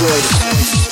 exploited.